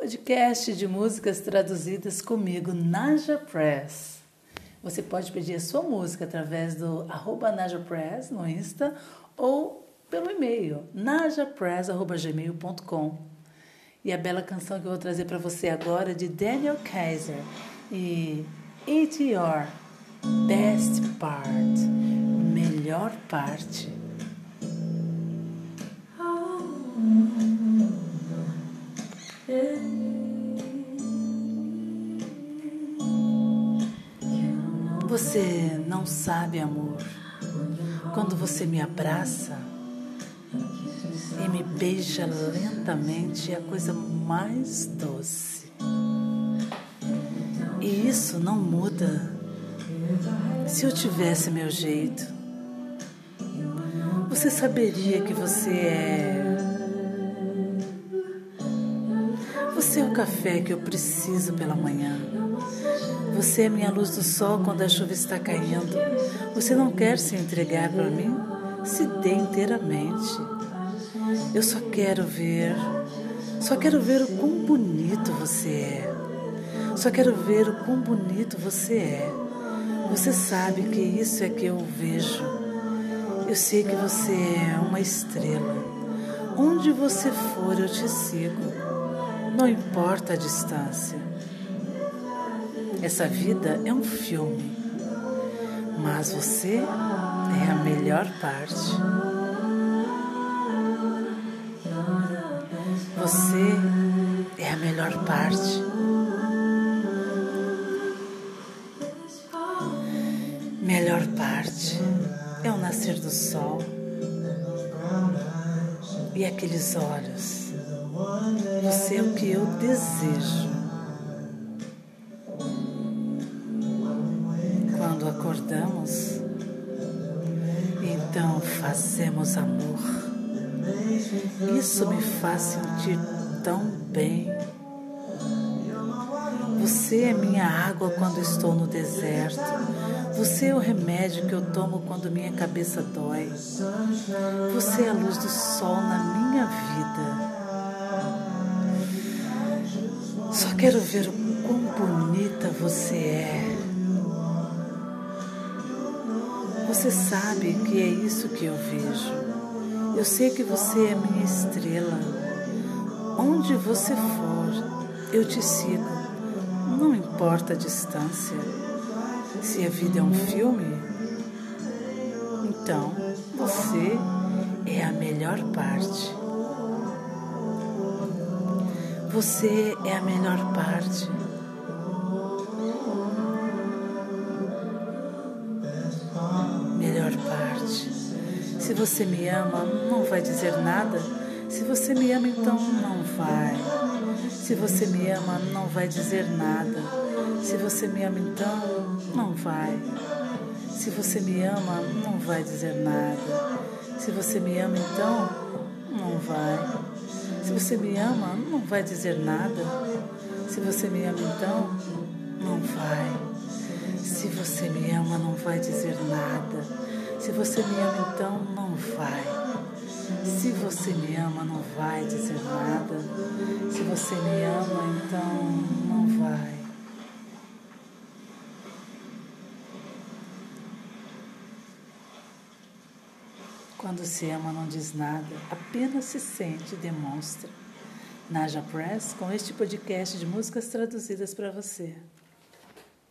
podcast de músicas traduzidas comigo, Naja Press. Você pode pedir a sua música através do arroba Naja Press no Insta ou pelo e-mail najapress.gmail.com. E a bela canção que eu vou trazer para você agora é de Daniel Kaiser e It's Your Best Part, melhor parte. Você não sabe, amor, quando você me abraça e me beija lentamente é a coisa mais doce. E isso não muda. Se eu tivesse meu jeito, você saberia que você é. Você é o café que eu preciso pela manhã. Você é minha luz do sol quando a chuva está caindo. Você não quer se entregar para mim? Se dê inteiramente. Eu só quero ver, só quero ver o quão bonito você é. Só quero ver o quão bonito você é. Você sabe que isso é que eu vejo. Eu sei que você é uma estrela. Onde você for, eu te sigo. Não importa a distância. Essa vida é um filme, mas você é a melhor parte. Você é a melhor parte. Melhor parte é o nascer do sol e aqueles olhos. Você é o que eu desejo. Quando acordamos, então fazemos amor. Isso me faz sentir tão bem. Você é minha água quando estou no deserto. Você é o remédio que eu tomo quando minha cabeça dói. Você é a luz do sol na minha vida. Só quero ver o quão bonita você é. Você sabe que é isso que eu vejo. Eu sei que você é minha estrela. Onde você for, eu te sigo. Não importa a distância. Se a vida é um filme, então você é a melhor parte. Você é a melhor parte. Melhor parte. Se você me ama, não vai dizer nada. Se você me ama, então não vai. Se você me ama, não vai dizer nada. Se você me ama, então não vai. Se você me ama, não vai dizer nada. Se você me ama, então não vai. Se você me ama, não vai dizer nada. Se você me ama, então não vai. Se você me ama, não vai dizer nada. Se você me ama, então não vai. Se você me ama, não vai dizer nada. Se você me ama, então não vai. Quando se ama, não diz nada, apenas se sente e demonstra. Naja Press com este podcast de músicas traduzidas para você.